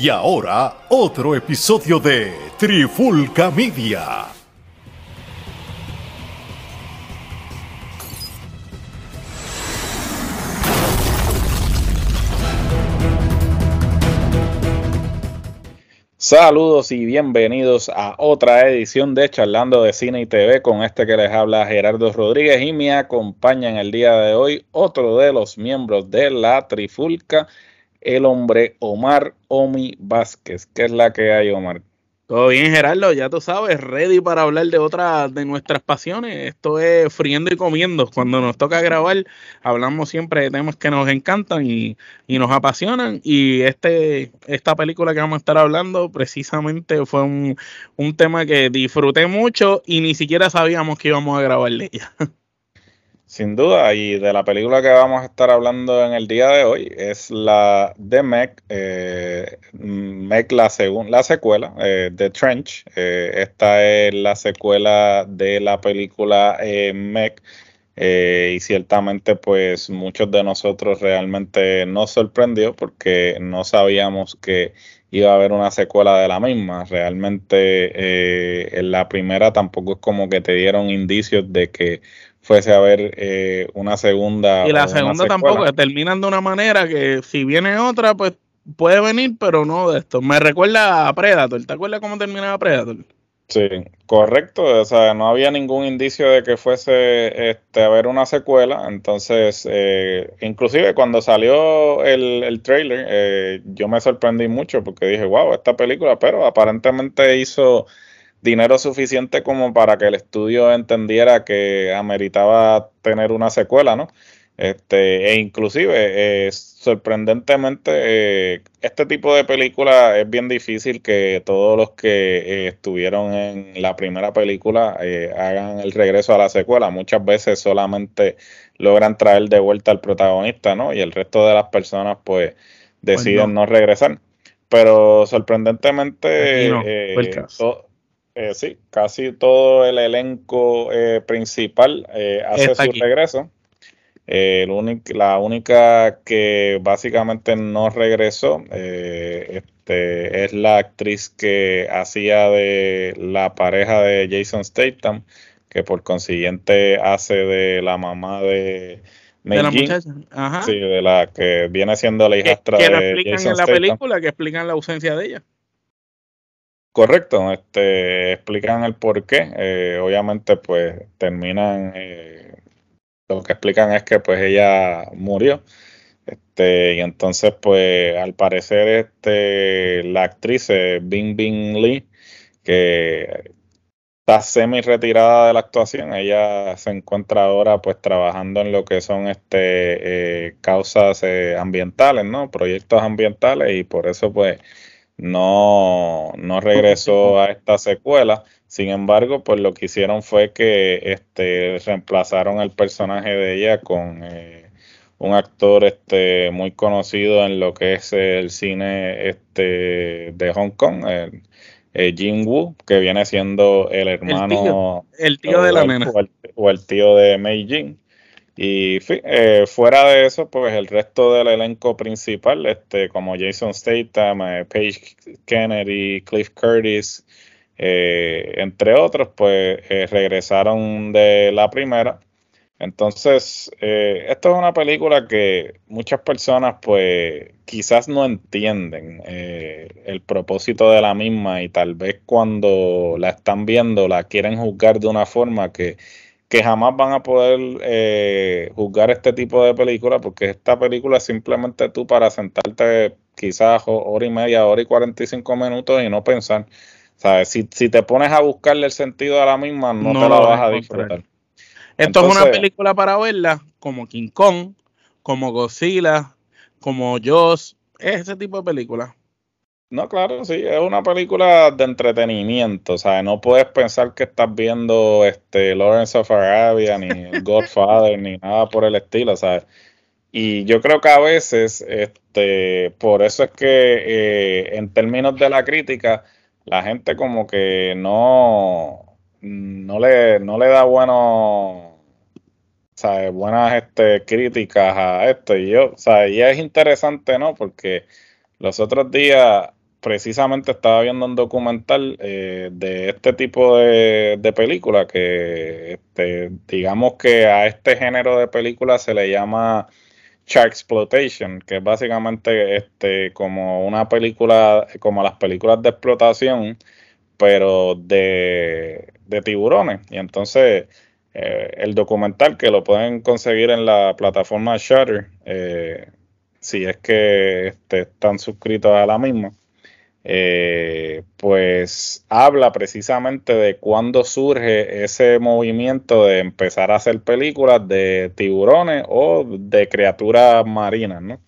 Y ahora, otro episodio de Trifulca Media. Saludos y bienvenidos a otra edición de Charlando de Cine y TV con este que les habla Gerardo Rodríguez y me acompaña en el día de hoy otro de los miembros de la Trifulca el hombre Omar Omi Vázquez. ¿Qué es la que hay, Omar? Todo bien, Gerardo, ya tú sabes, ready para hablar de otra de nuestras pasiones. Esto es friendo y comiendo. Cuando nos toca grabar, hablamos siempre de temas que nos encantan y, y nos apasionan. Y este, esta película que vamos a estar hablando, precisamente fue un, un tema que disfruté mucho y ni siquiera sabíamos que íbamos a grabar. Sin duda, y de la película que vamos a estar hablando en el día de hoy es la de Meg, eh, la, la secuela, eh, de Trench. Eh, esta es la secuela de la película eh, Meg. y ciertamente pues muchos de nosotros realmente nos sorprendió porque no sabíamos que iba a haber una secuela de la misma. Realmente en la primera tampoco es como que te dieron indicios de que fuese a ver eh, una segunda. Y la segunda tampoco, terminan de una manera que si viene otra, pues puede venir, pero no de esto. Me recuerda a Predator. ¿Te acuerdas cómo terminaba Predator? Sí, correcto. O sea, no había ningún indicio de que fuese este, a ver una secuela. Entonces, eh, inclusive cuando salió el, el trailer, eh, yo me sorprendí mucho porque dije, wow, esta película, pero aparentemente hizo dinero suficiente como para que el estudio entendiera que ameritaba tener una secuela, ¿no? Este, e inclusive, eh, sorprendentemente, eh, este tipo de película es bien difícil que todos los que eh, estuvieron en la primera película hagan el regreso a la secuela. Muchas veces solamente logran traer de vuelta al protagonista, ¿no? Y el resto de las personas, pues, deciden no. regresar. Pero sorprendentemente, eh, sí, casi todo el elenco eh, principal eh, hace su regreso. la única que básicamente no regresó este, es la actriz que hacía de la pareja de Jason Statham, que por consiguiente hace de la mamá de de la muchacha. Sí, de la que viene siendo la hijastra que, que de explican en la película, que explican la ausencia de ella. Correcto, este, explican el por qué. Eh, obviamente, pues terminan, eh, lo que explican es que pues ella murió. Este, y entonces, pues al parecer, este, la actriz eh, Bing Bing Lee, que está semi retirada de la actuación, ella se encuentra ahora pues trabajando en lo que son este causas ambientales, ¿no? Proyectos ambientales y por eso pues no, no regresó a esta secuela. Sin embargo, pues lo que hicieron fue que este, reemplazaron el personaje de ella con eh, un actor este, muy conocido en lo que es el cine este, de Hong Kong, el, Jin Woo, que viene siendo el hermano. El tío, de la nena. O el, tío de Mei Jin. Y eh, fuera de eso, pues el resto del elenco principal, este, como Jason Statham, eh, Paige Kennedy, Cliff Curtis, eh, entre otros, pues regresaron de la primera. Entonces, esto es una película que muchas personas, pues, quizás no entienden el propósito de la misma y tal vez cuando la están viendo la quieren juzgar de una forma que que jamás van a poder eh, juzgar este tipo de película porque esta película es simplemente tú para sentarte quizás hora y media, hora y 45 minutos y no pensar. ¿Sabes? Si, si te pones a buscarle el sentido a la misma, no, te la vas a disfrutar. Esto es una película para verla como King Kong, como Godzilla, como Jaws, es ese tipo de película. No, claro, sí, es una película de entretenimiento, o sea, no puedes pensar que estás viendo este Lawrence of Arabia, ni Godfather, ni nada por el estilo, ¿sabes? Y yo creo que a veces, este, por eso es que eh, en términos de la crítica, la gente como que no, no le, no le da bueno, ¿sabes? buenas este, críticas a esto. Y yo, o sea, y es interesante, ¿no? Porque los otros días precisamente estaba viendo un documental eh, de este tipo de, de película que este, digamos que a este género de película se le llama Shark Exploitation, que es básicamente este, como una película, como las películas de explotación, pero de, de tiburones. Y entonces eh, el documental que lo pueden conseguir en la plataforma Shutter, eh, si es que este, están suscritos a la misma, eh, pues habla precisamente de cuándo surge ese movimiento de empezar a hacer películas de tiburones o de criaturas marinas, ¿no?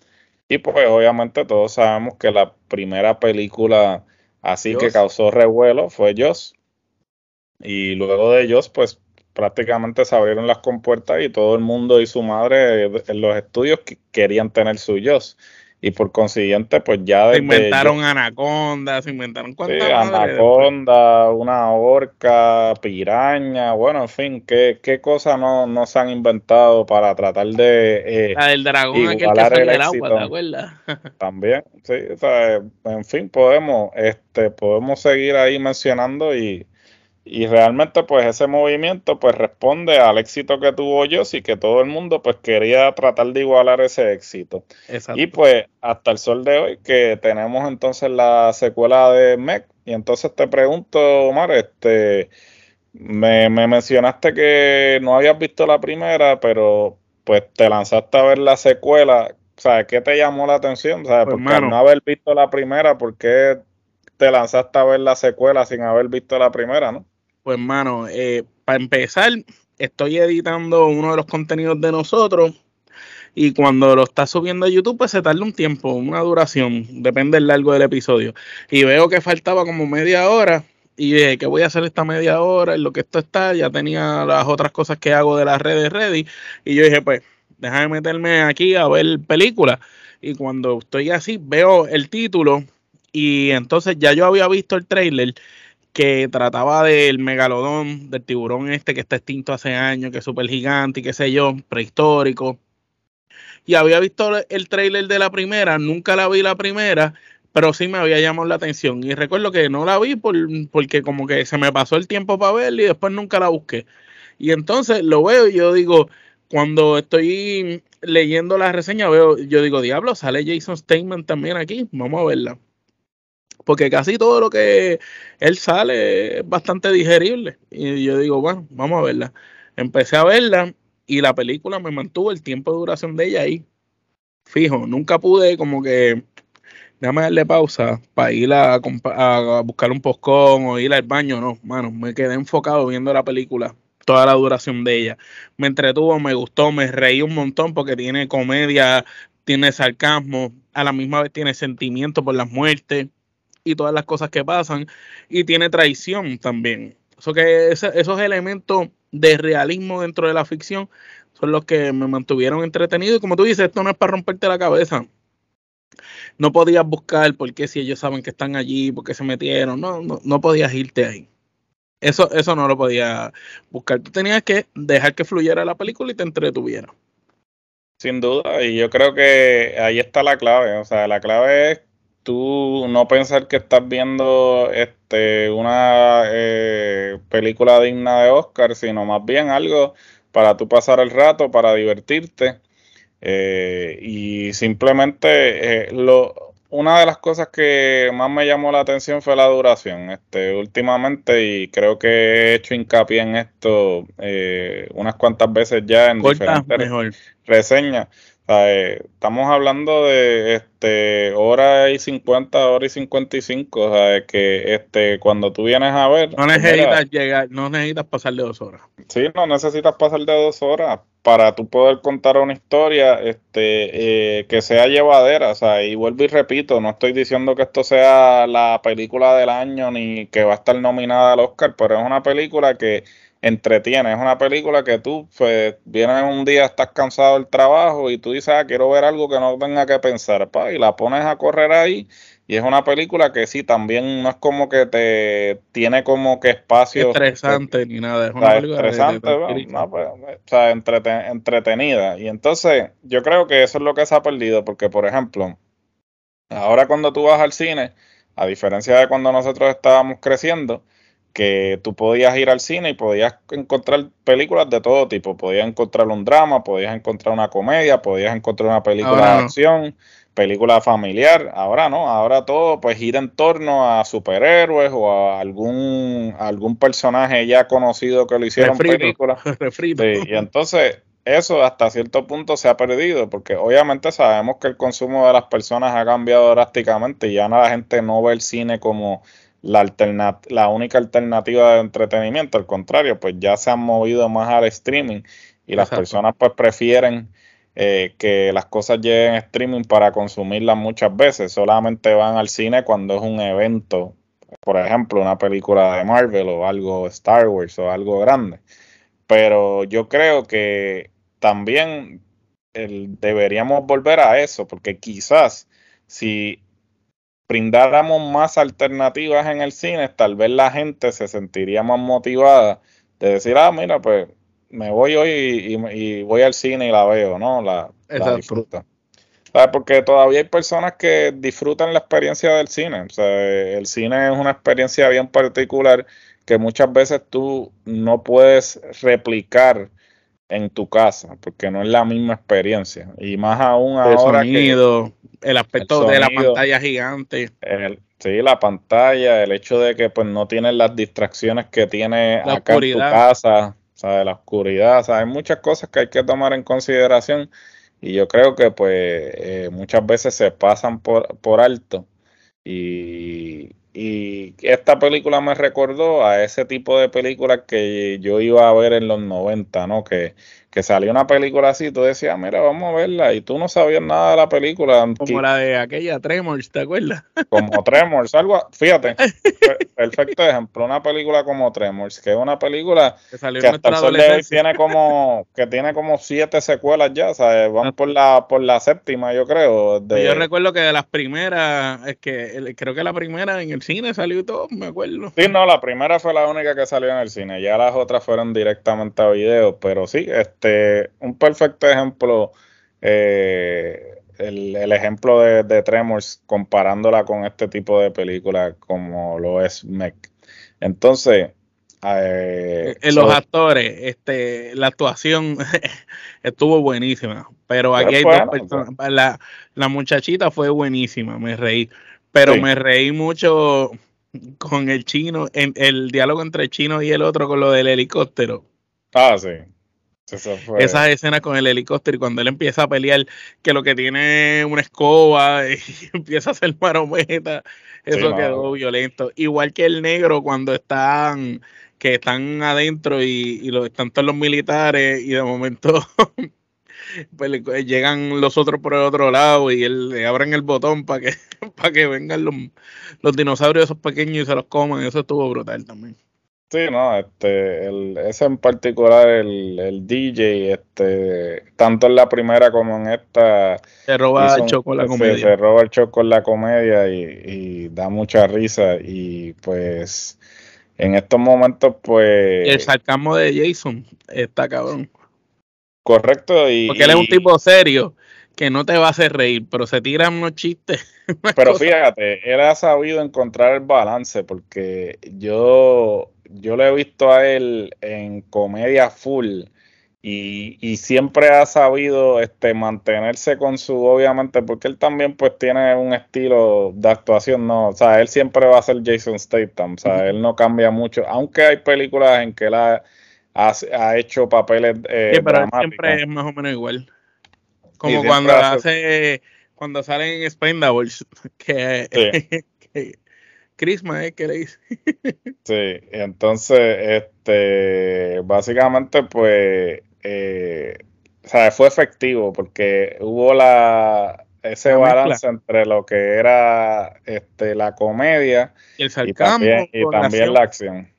Y pues obviamente todos sabemos que la primera película así que causó revuelo fue Joss. Y luego de Joss, pues prácticamente se abrieron las compuertas y todo el mundo y su madre en los estudios querían tener suyos y por consiguiente pues ya se inventaron anacondas, se inventaron cuántas sí, anaconda, una orca, piraña, bueno, en fin, qué, qué cosas no, no se han inventado para tratar de eh, la del dragón aquel que sale del agua, ¿te acuerdas? También, sí, o sea, en fin, podemos este podemos seguir ahí mencionando y y realmente pues ese movimiento pues responde al éxito que tuvo yo y que todo el mundo pues quería tratar de igualar ese éxito. Y pues hasta el sol de hoy que tenemos entonces la secuela de MEC y entonces te pregunto Omar, este me, mencionaste que no habías visto la primera pero pues te lanzaste a ver la secuela, o sea, ¿qué te llamó la atención? O sea, pues, porque no haber visto la primera, ¿por qué te lanzaste a ver la secuela sin haber visto la primera, no? Pues, hermano, eh, para empezar, estoy editando uno de los contenidos de nosotros y cuando lo está subiendo a YouTube, pues se tarda un tiempo, una duración, depende del largo del episodio. Y veo que faltaba como media hora y dije, ¿qué voy a hacer esta media hora? En lo que esto está, ya tenía las otras cosas que hago de las redes ready. Y yo dije, pues, déjame meterme aquí a ver películas. Y cuando estoy así, veo el título y entonces ya yo había visto el trailer que trataba del megalodón, del tiburón este que está extinto hace años, que es súper gigante y qué sé yo, prehistórico. Y había visto el trailer de la primera, nunca la vi la primera, pero sí me había llamado la atención. Y recuerdo que no la vi por, porque como que se me pasó el tiempo para verla y después nunca la busqué. Y entonces lo veo y yo digo, cuando estoy leyendo la reseña, veo, yo digo, diablo, sale Jason Statement también aquí, vamos a verla porque casi todo lo que él sale es bastante digerible. Y yo digo, bueno, vamos a verla. Empecé a verla y la película me mantuvo el tiempo de duración de ella ahí. Fijo, nunca pude como que, déjame darle pausa para ir a, buscar un postcón o ir al baño, no, mano, me quedé enfocado viendo la película toda la duración de ella. Me entretuvo, me gustó, me reí un montón porque tiene comedia, tiene sarcasmo, a la misma vez tiene sentimiento por las muertes y todas las cosas que pasan. Y tiene traición también. Eso que esos elementos de realismo dentro de la ficción son los que me mantuvieron entretenido. Y como tú dices, esto no es para romperte la cabeza. No podías buscar por qué si ellos saben que están allí, por qué se metieron. No, no, no podías irte ahí. Eso, eso no lo podías buscar. Tú tenías que dejar que fluyera la película y te entretuviera. Sin duda, y yo creo que ahí está la clave. O sea, la clave es tú no pensar que estás viendo este una eh, película digna de Oscar, sino más bien algo para tú pasar el rato, para divertirte. Eh, y simplemente eh, lo, una de las cosas que más me llamó la atención fue la duración. Este, últimamente, y creo que he hecho hincapié en esto unas cuantas veces ya en diferentes reseñas estamos hablando de este hora y 50, hora y 55, o sea, que este cuando tú vienes a ver... No necesitas llegar, no necesitas pasar de dos horas. Sí, no necesitas pasar de dos horas para tú poder contar una historia este eh, que sea llevadera, o sea, y vuelvo y repito, no estoy diciendo que esto sea la película del año ni que va a estar nominada al Oscar, pero es una película que entretiene. Es una película que tú pues, vienes un día, estás cansado del trabajo y tú dices, ah, quiero ver algo que no tenga que pensar, pa, y la pones a correr ahí. Y es una película que sí, también no es como que te tiene como que espacio. Estresante ni nada. Es una película estresante, no, pues, o sea, entretenida. Y entonces, yo creo que eso es lo que se ha perdido, porque, por ejemplo, ahora cuando tú vas al cine, A diferencia de cuando nosotros estábamos creciendo, que tú podías ir al cine y podías encontrar películas de todo tipo. Podías encontrar un drama, podías encontrar una comedia, podías encontrar una película de acción, película familiar. Ahora no, ahora todo pues gira en torno a superhéroes o a algún, algún personaje ya conocido que lo hicieron película. y entonces eso hasta cierto punto se ha perdido, porque obviamente sabemos que el consumo de las personas ha cambiado drásticamente y ya la gente no ve el cine como la, la única alternativa de entretenimiento, al contrario, pues ya se han movido más al streaming y las personas pues prefieren eh, que las cosas lleguen a streaming para consumirlas muchas veces, solamente van al cine cuando es un evento, por ejemplo, una película de Marvel o algo Star Wars o algo grande. Pero yo creo que también deberíamos volver a eso, porque quizás si brindáramos más alternativas en el cine, tal vez la gente se sentiría más motivada de decir, ah, mira, pues me voy hoy y, voy al cine y la veo, ¿no? La, la disfruta. Porque todavía hay personas que disfrutan la experiencia del cine. O sea, el cine es una experiencia bien particular que muchas veces tú no puedes replicar en tu casa, porque no es la misma experiencia. Y más aún el sonido, el aspecto de la pantalla gigante. sí, la pantalla, el hecho de que pues no tienes las distracciones que tiene acá en tu casa, de la oscuridad, hay muchas cosas que hay que tomar en consideración y yo creo que pues eh, muchas veces se pasan por, por alto y, y esta película me recordó a ese tipo de películas que yo iba a ver en los 90, ¿no? Que que salió una película así, tú decías, mira, vamos a verla, y tú no sabías nada de la película. Como la de aquella Tremors, ¿te acuerdas? Como Tremors, algo, fíjate, perfecto ejemplo, una película como Tremors, que es una película que, hasta el sol de hoy tiene como, que tiene como siete secuelas ya, ¿sabes? Van por la, por la séptima, yo creo. Yo recuerdo que de las primeras, es que creo que la primera en el cine salió y todo, me acuerdo. Sí, no, la primera fue la única que salió en el cine, ya las otras fueron directamente a video, pero sí, este este, un perfecto ejemplo, eh, el, ejemplo de, Tremors comparándola con este tipo de película como lo es Mech. Entonces, eh, en los actores, este, la actuación estuvo buenísima, pero aquí hay dos personas. La, la, muchachita fue buenísima, me reí, pero me reí mucho con el chino, en, el diálogo entre el chino y el otro con lo del helicóptero. Ah, sí. Esas escenas con el helicóptero y cuando él empieza a pelear, que lo que tiene una escoba y empieza a hacer marometa, eso quedó violento. Igual que el negro cuando están, que están adentro y, lo, están todos los militares y de momento pues, llegan los otros por el otro lado y él, le abren el botón para que, para que vengan los, los dinosaurios esos pequeños y se los coman. Eso estuvo brutal también. Sí, no, este, el, ese en particular, el, el, DJ, este, tanto en la primera como en esta. Se roba el show con la comedia. Se, roba el show con la comedia y, da mucha risa. Y pues, en estos momentos, pues. el sarcasmo de Jason está cabrón. Correcto. Y, Porque él es un tipo serio que no te va a hacer reír, pero se tiran unos chistes. Pero fíjate, él ha sabido encontrar el balance porque yo yo lo he visto a él en comedia full y, siempre ha sabido este mantenerse con su, obviamente, porque él también pues tiene un estilo de actuación, no, o sea, él siempre va a ser Jason Statham, o sea, él no cambia mucho, aunque hay películas en que él ha, ha, hecho papeles eh, sí, pero siempre es más o menos igual. Como cuando hace, cuando salen en Spendables, que, que Crisma es que le dice. sí, entonces, este, básicamente, pues, eh, o sea, fue efectivo porque hubo la ese balance entre lo que era este la comedia y, el también, y también la acción.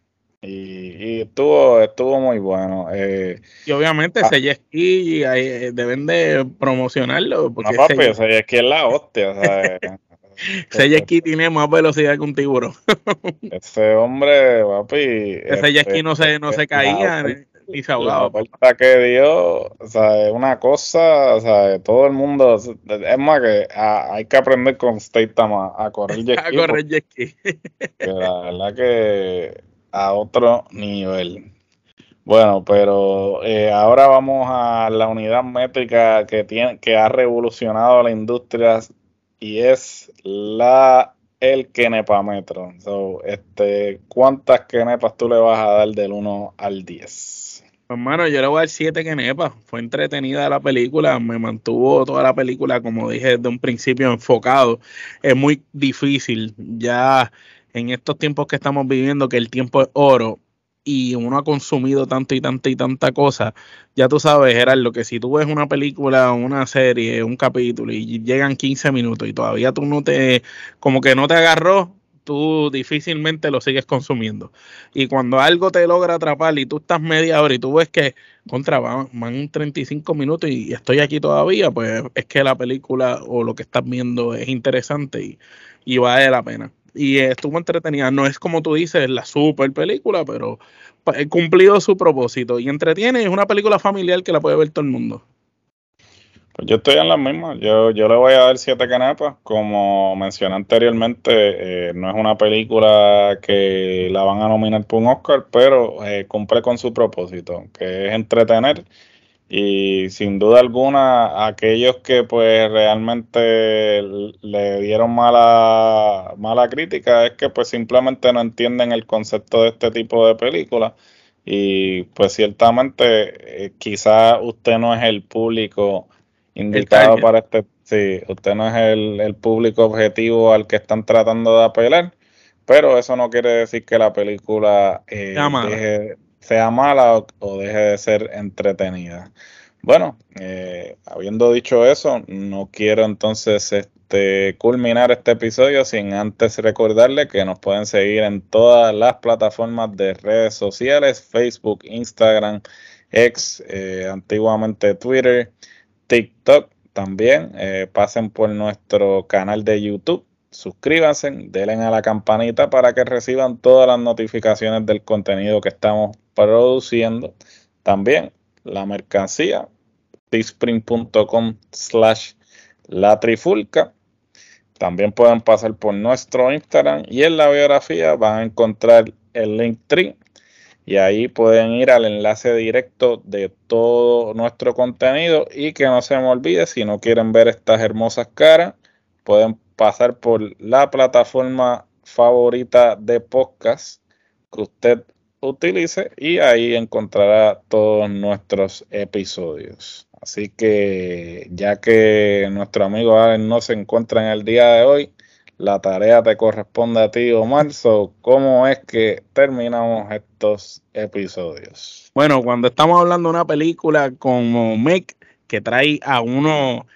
Y, estuvo estuvo muy bueno. Eh, y obviamente ah, eh, deben de promocionarlo. Porque no, papi, es la hostia. O sea, Ese jet tiene más velocidad que un tiburón. Ese hombre, papi. Ese jet no se, no se caía. y se ahogaba. La que dio, o sea, es una cosa, o sea, todo el mundo, es más que hay que aprender con State a, a correr jet A correr jet Que la verdad que a otro nivel. Bueno, pero eh, ahora vamos a la unidad métrica que tiene, que ha revolucionado la industria y es la el Kenepametro. So, este, ¿Cuántas Kenepas tú le vas a dar del 1 al 10? Hermano, yo le voy a dar 7 Kenepas. Fue entretenida la película, me mantuvo toda la película, como dije desde un principio, enfocado. Es muy difícil ya en estos tiempos que estamos viviendo, que el tiempo es oro y uno ha consumido tanto y tanta y tanta cosa, ya tú sabes, Gerardo, que si tú ves una película, una serie, un capítulo y llegan 15 minutos y todavía tú no te, como que no te agarró, tú difícilmente lo sigues consumiendo. Y cuando algo te logra atrapar y tú estás media hora y tú ves que contra van, van 35 minutos y estoy aquí todavía, pues es que la película o lo que estás viendo es interesante y, y vale la pena y estuvo entretenida. No es como tú dices, la super película, pero cumplido su propósito y entretiene. Es una película familiar que la puede ver todo el mundo. Pues yo estoy en la misma. Yo, yo le voy a dar siete canepas. Como mencioné anteriormente, eh, no es una película que la van a nominar por un Oscar, pero eh, cumple con su propósito, que es entretener y sin duda alguna aquellos que pues realmente le dieron mala mala crítica es que pues simplemente no entienden el concepto de este tipo de películas y pues ciertamente eh, quizás usted no es el público indicado para este sí usted no es el, el público objetivo al que están tratando de apelar pero eso no quiere decir que la película eh, deje, sea mala o, deje de ser entretenida. Bueno, eh, habiendo dicho eso, no quiero entonces este, culminar este episodio sin antes recordarle que nos pueden seguir en todas las plataformas de redes sociales, Facebook, Instagram, X, eh, antiguamente Twitter, TikTok también. Eh, pasen por nuestro canal de YouTube suscríbanse, denle a la campanita para que reciban todas las notificaciones del contenido que estamos produciendo. También la mercancía, teespring.com slash la trifulca. También pueden pasar por nuestro Instagram y en la biografía van a encontrar el link tree y ahí pueden ir al enlace directo de todo nuestro contenido y que no se me olvide si no quieren ver estas hermosas caras pueden pasar por la plataforma favorita de podcast que usted utilice y ahí encontrará todos nuestros episodios. Así que ya que nuestro amigo Alex no se encuentra en el día de hoy, la tarea te corresponde a ti, Omar. ¿Cómo es que terminamos estos episodios? Bueno, cuando estamos hablando de una película como Meg, que trae a uno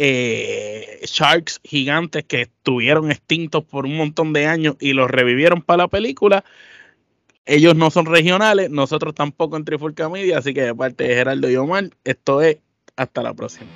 eh, sharks gigantes que estuvieron extintos por un montón de años y los revivieron para la película. Ellos no son regionales, nosotros tampoco en Trifulca Media, así que de parte de Geraldo y Omar, esto es hasta la próxima.